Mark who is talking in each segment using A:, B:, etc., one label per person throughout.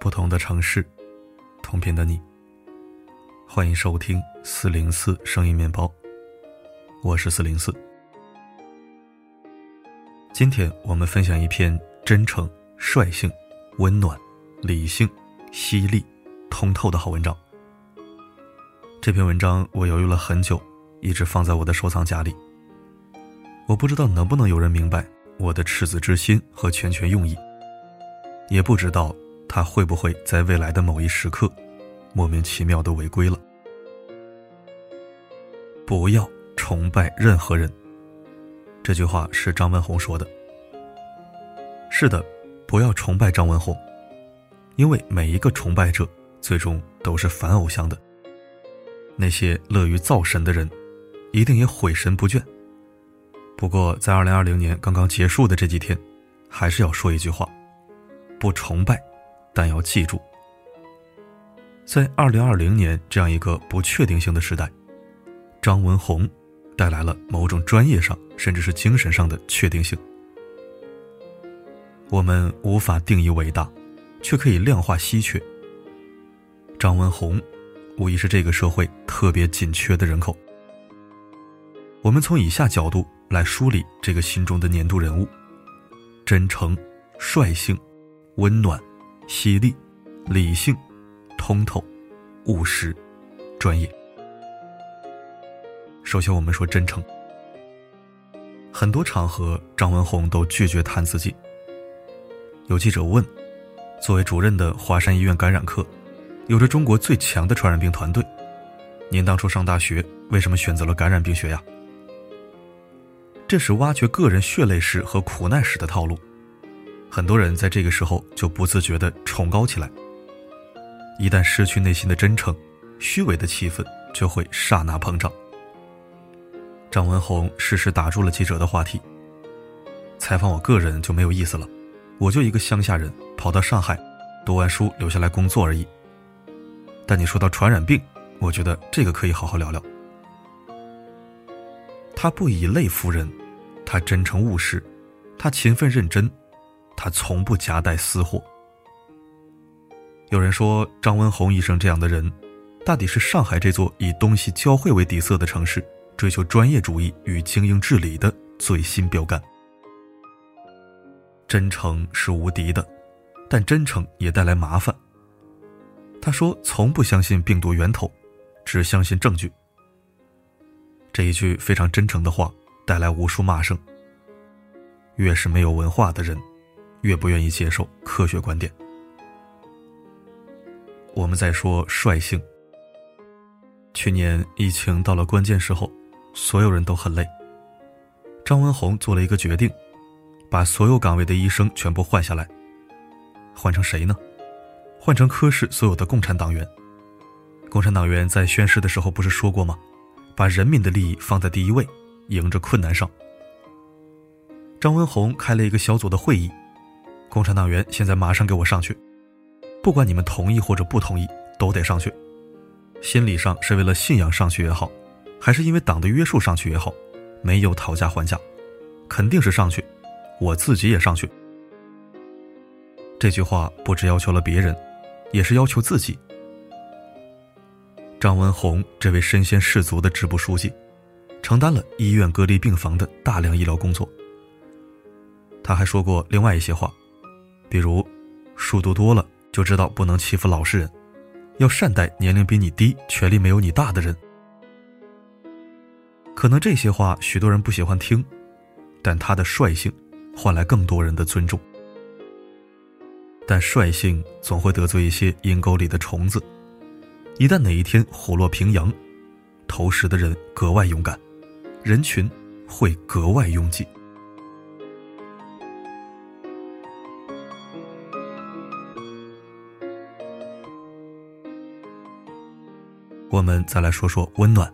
A: 不同的城市，同频的你。欢迎收听四零四声音面包，我是四零四。今天我们分享一篇真诚、率性、温暖、理性、犀利、通透的好文章。这篇文章我犹豫了很久，一直放在我的收藏夹里。我不知道能不能有人明白我的赤子之心和拳拳用意，也不知道。他会不会在未来的某一时刻，莫名其妙的违规了？不要崇拜任何人。这句话是张文红说的。是的，不要崇拜张文红，因为每一个崇拜者最终都是反偶像的。那些乐于造神的人，一定也毁神不倦。不过，在二零二零年刚刚结束的这几天，还是要说一句话：不崇拜。但要记住，在二零二零年这样一个不确定性的时代，张文宏带来了某种专业上甚至是精神上的确定性。我们无法定义伟大，却可以量化稀缺。张文宏无疑是这个社会特别紧缺的人口。我们从以下角度来梳理这个心中的年度人物：真诚、率性、温暖。犀利、理性、通透、务实、专业。首先，我们说真诚。很多场合，张文宏都拒绝谈自己。有记者问：“作为主任的华山医院感染科，有着中国最强的传染病团队，您当初上大学为什么选择了感染病学呀？”这是挖掘个人血泪史和苦难史的套路。很多人在这个时候就不自觉地崇高起来。一旦失去内心的真诚，虚伪的气氛就会刹那膨胀。张文宏适时打住了记者的话题。采访我个人就没有意思了，我就一个乡下人，跑到上海，读完书留下来工作而已。但你说到传染病，我觉得这个可以好好聊聊。他不以类服人，他真诚务实，他勤奋认真。他从不夹带私货。有人说，张文宏医生这样的人，大抵是上海这座以东西交汇为底色的城市，追求专业主义与精英治理的最新标杆。真诚是无敌的，但真诚也带来麻烦。他说：“从不相信病毒源头，只相信证据。”这一句非常真诚的话，带来无数骂声。越是没有文化的人。越不愿意接受科学观点。我们在说率性。去年疫情到了关键时候，所有人都很累。张文宏做了一个决定，把所有岗位的医生全部换下来。换成谁呢？换成科室所有的共产党员。共产党员在宣誓的时候不是说过吗？把人民的利益放在第一位，迎着困难上。张文宏开了一个小组的会议。共产党员现在马上给我上去，不管你们同意或者不同意，都得上去。心理上是为了信仰上去也好，还是因为党的约束上去也好，没有讨价还价，肯定是上去。我自己也上去。这句话不只要求了别人，也是要求自己。张文宏这位身先士卒的支部书记，承担了医院隔离病房的大量医疗工作。他还说过另外一些话。比如，书读多了就知道不能欺负老实人，要善待年龄比你低、权力没有你大的人。可能这些话许多人不喜欢听，但他的率性换来更多人的尊重。但率性总会得罪一些阴沟里的虫子，一旦哪一天虎落平阳，投食的人格外勇敢，人群会格外拥挤。我们再来说说温暖。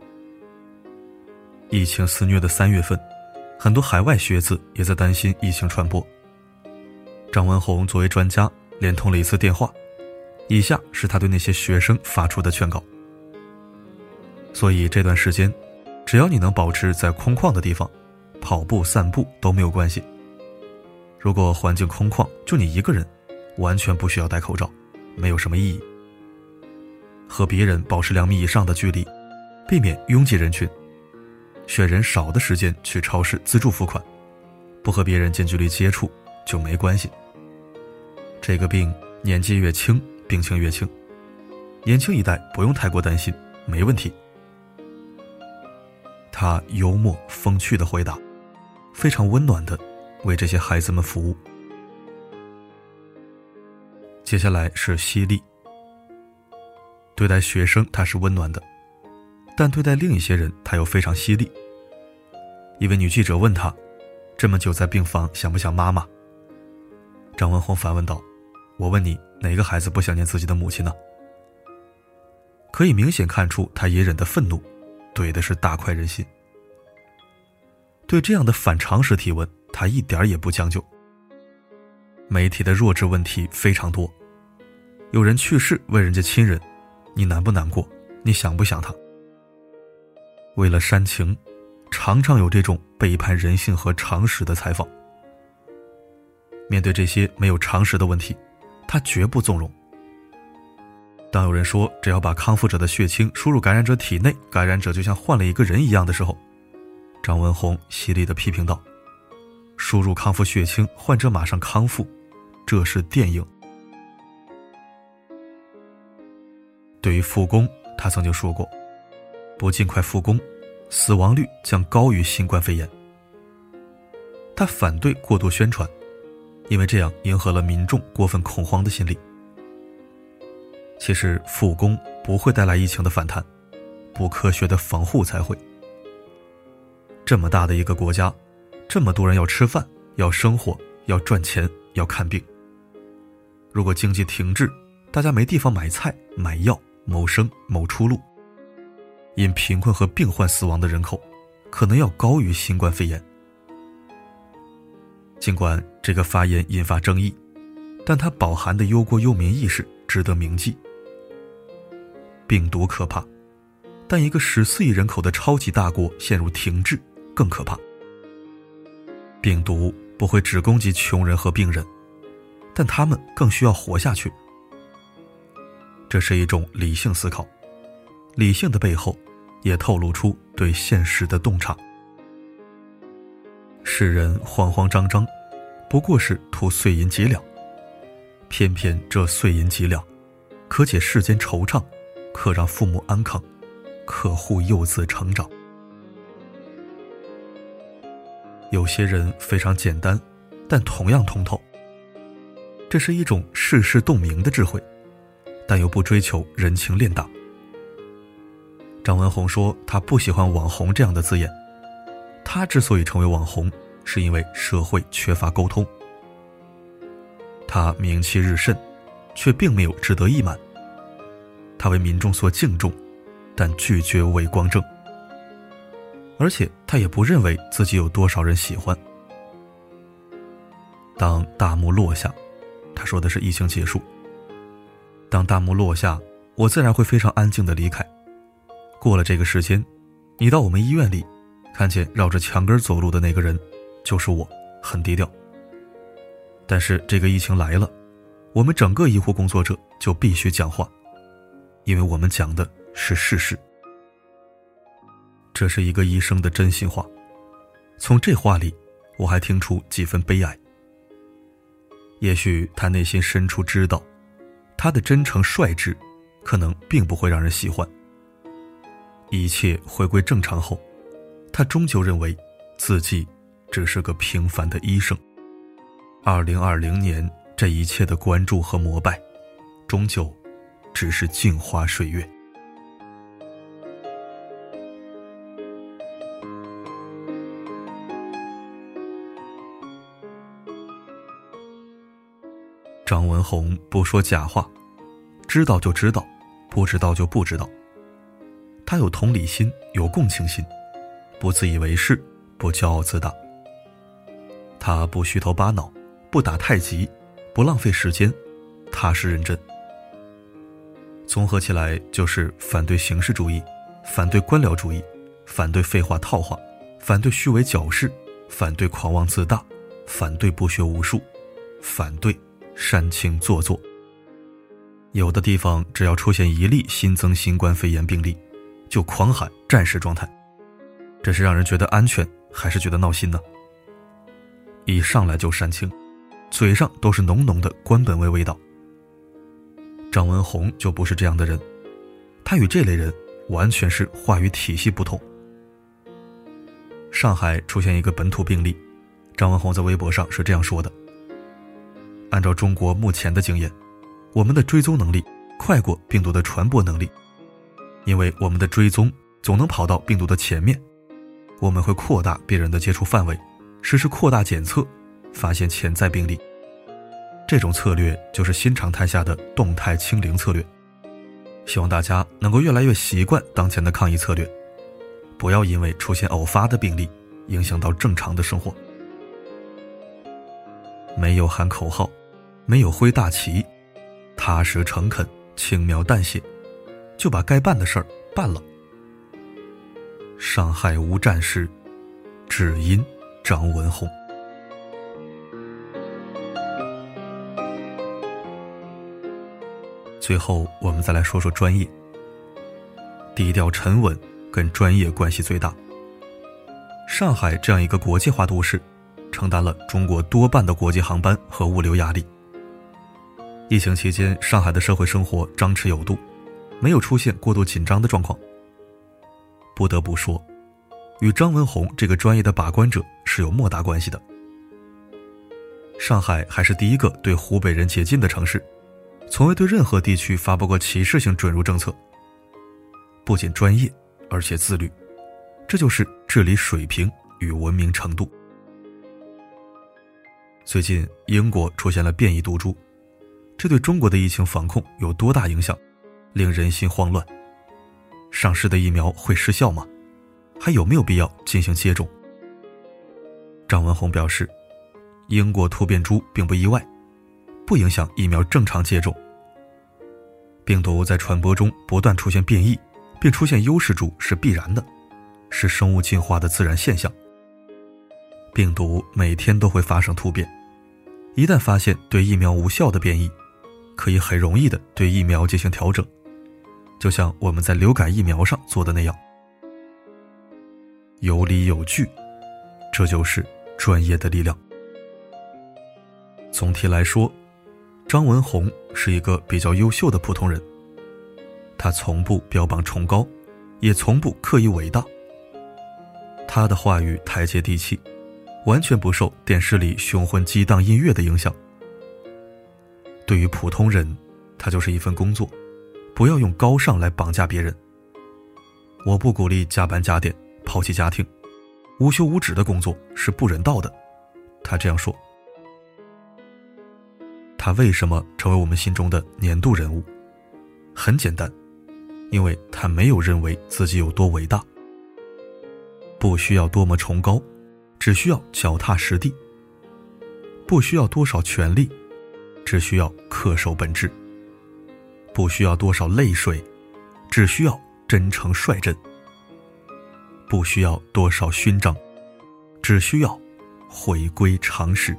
A: 疫情肆虐的三月份，很多海外学子也在担心疫情传播。张文宏作为专家，连通了一次电话，以下是他对那些学生发出的劝告。所以这段时间，只要你能保持在空旷的地方，跑步、散步都没有关系。如果环境空旷，就你一个人，完全不需要戴口罩，没有什么意义。和别人保持两米以上的距离，避免拥挤人群。选人少的时间去超市自助付款，不和别人近距离接触就没关系。这个病年纪越轻，病情越轻，年轻一代不用太过担心，没问题。他幽默风趣的回答，非常温暖的为这些孩子们服务。接下来是犀利，对待学生他是温暖的。但对待另一些人，他又非常犀利。一位女记者问他：“这么久在病房，想不想妈妈？”张文宏反问道：“我问你，哪个孩子不想念自己的母亲呢？”可以明显看出他隐忍的愤怒，怼的是大快人心。对这样的反常识提问，他一点也不将就。媒体的弱智问题非常多，有人去世问人家亲人：“你难不难过？你想不想他？”为了煽情，常常有这种背叛人性和常识的采访。面对这些没有常识的问题，他绝不纵容。当有人说只要把康复者的血清输入感染者体内，感染者就像换了一个人一样的时候，张文宏犀利的批评道：“输入康复血清，患者马上康复，这是电影。”对于复工，他曾经说过。不尽快复工，死亡率将高于新冠肺炎。他反对过度宣传，因为这样迎合了民众过分恐慌的心理。其实复工不会带来疫情的反弹，不科学的防护才会。这么大的一个国家，这么多人要吃饭、要生活、要赚钱、要看病。如果经济停滞，大家没地方买菜、买药、谋生、谋出路。因贫困和病患死亡的人口，可能要高于新冠肺炎。尽管这个发言引发争议，但它饱含的忧国忧民意识值得铭记。病毒可怕，但一个十四亿人口的超级大国陷入停滞更可怕。病毒不会只攻击穷人和病人，但他们更需要活下去。这是一种理性思考，理性的背后。也透露出对现实的洞察。世人慌慌张张，不过是图碎银几两。偏偏这碎银几两，可解世间惆怅，可让父母安康，可护幼子成长。有些人非常简单，但同样通透。这是一种世事洞明的智慧，但又不追求人情练达。张文宏说：“他不喜欢‘网红’这样的字眼。他之所以成为网红，是因为社会缺乏沟通。他名气日甚，却并没有志得意满。他为民众所敬重，但拒绝伪光正。而且他也不认为自己有多少人喜欢。当大幕落下，他说的是疫情结束。当大幕落下，我自然会非常安静的离开。”过了这个时间，你到我们医院里，看见绕着墙根走路的那个人，就是我，很低调。但是这个疫情来了，我们整个医护工作者就必须讲话，因为我们讲的是事实。这是一个医生的真心话，从这话里，我还听出几分悲哀。也许他内心深处知道，他的真诚率直，可能并不会让人喜欢。一切回归正常后，他终究认为自己只是个平凡的医生。二零二零年，这一切的关注和膜拜，终究只是镜花水月。张文宏不说假话，知道就知道，不知道就不知道。他有同理心，有共情心，不自以为是，不骄傲自大。他不虚头巴脑，不打太极，不浪费时间，踏实认真。综合起来就是反对形式主义，反对官僚主义，反对废话套话，反对虚伪矫饰，反对狂妄自大，反对不学无术，反对煽情做作。有的地方只要出现一例新增新冠肺炎病例，就狂喊战时状态，这是让人觉得安全，还是觉得闹心呢？一上来就煽情，嘴上都是浓浓的官本位味道。张文宏就不是这样的人，他与这类人完全是话语体系不同。上海出现一个本土病例，张文宏在微博上是这样说的：“按照中国目前的经验。”我们的追踪能力快过病毒的传播能力，因为我们的追踪总能跑到病毒的前面。我们会扩大别人的接触范围，实施扩大检测，发现潜在病例。这种策略就是新常态下的动态清零策略。希望大家能够越来越习惯当前的抗疫策略，不要因为出现偶发的病例影响到正常的生活。没有喊口号，没有挥大旗。踏实诚恳、轻描淡写，就把该办的事儿办了。上海无战事，只因张文宏。最后，我们再来说说专业。低调沉稳跟专业关系最大。上海这样一个国际化都市，承担了中国多半的国际航班和物流压力。疫情期间，上海的社会生活张弛有度，没有出现过度紧张的状况。不得不说，与张文宏这个专业的把关者是有莫大关系的。上海还是第一个对湖北人解禁的城市，从未对任何地区发布过歧视性准入政策。不仅专业，而且自律，这就是治理水平与文明程度。最近，英国出现了变异毒株。这对中国的疫情防控有多大影响，令人心慌乱。上市的疫苗会失效吗？还有没有必要进行接种？张文宏表示，英国突变株并不意外，不影响疫苗正常接种。病毒在传播中不断出现变异，并出现优势株是必然的，是生物进化的自然现象。病毒每天都会发生突变，一旦发现对疫苗无效的变异。可以很容易的对疫苗进行调整，就像我们在流感疫苗上做的那样，有理有据，这就是专业的力量。总体来说，张文宏是一个比较优秀的普通人，他从不标榜崇高，也从不刻意伟大。他的话语台阶地气，完全不受电视里雄浑激荡音乐的影响。对于普通人，他就是一份工作，不要用高尚来绑架别人。我不鼓励加班加点、抛弃家庭、无休无止的工作是不人道的。他这样说。他为什么成为我们心中的年度人物？很简单，因为他没有认为自己有多伟大，不需要多么崇高，只需要脚踏实地，不需要多少权力。只需要恪守本质，不需要多少泪水，只需要真诚率真；不需要多少勋章，只需要回归常识。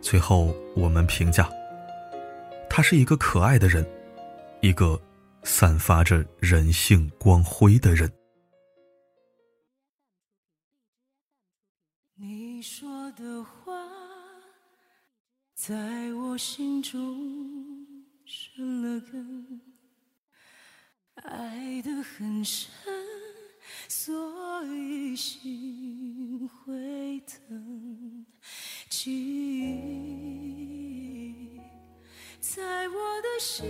A: 最后，我们评价，他是一个可爱的人，一个散发着人性光辉的人。你说的话。在我心中生了根，爱得很深，所以心会疼。记忆在我的心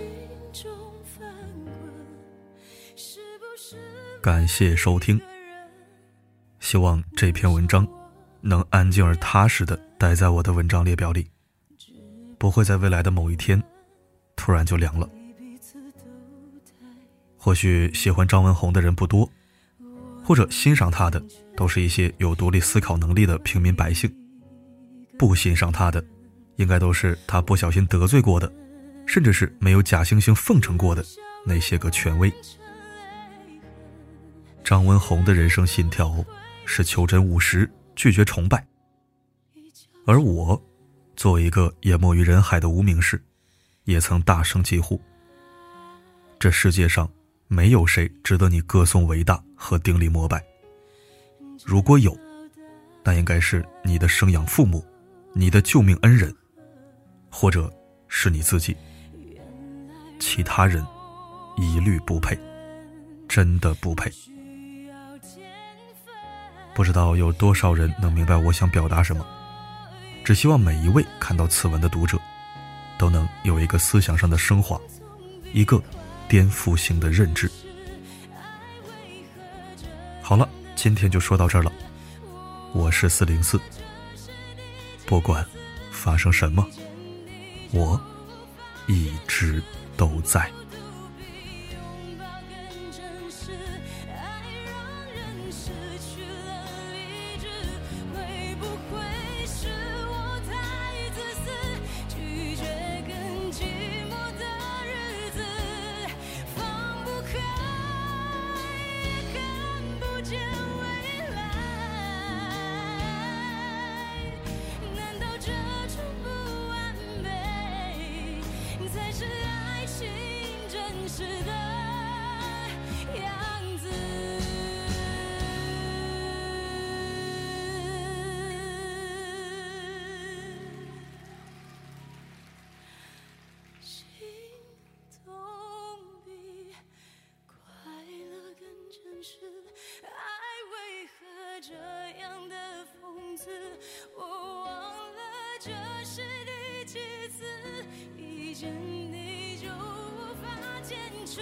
A: 中翻滚，是不是？感谢收听，希望这篇文章能安静而踏实的待在我的文章列表里。不会在未来的某一天，突然就凉了。或许喜欢张文宏的人不多，或者欣赏他的都是一些有独立思考能力的平民百姓。不欣赏他的，应该都是他不小心得罪过的，
B: 甚至是没有假惺惺奉承过的那些个权威。张文宏的人生信条是求真务实，拒绝崇拜。而我，作为一个淹没于人海的无名氏，也曾大声疾呼：这世界上没有谁值得你歌颂伟大和顶礼膜拜。如果有，那应该是你的生养父母，你的救命恩人，或者是你自己。其他人，一律不配，真的不配。不知道有多少人能明白我想表达什么。只希望每一位看到此文的读者，都能有一个思想上的升华，一个颠覆性的认知。好了，今天就说到这儿了。我是四零四，不管发生什么，我一直都在。这是第几次一见你就无法坚持。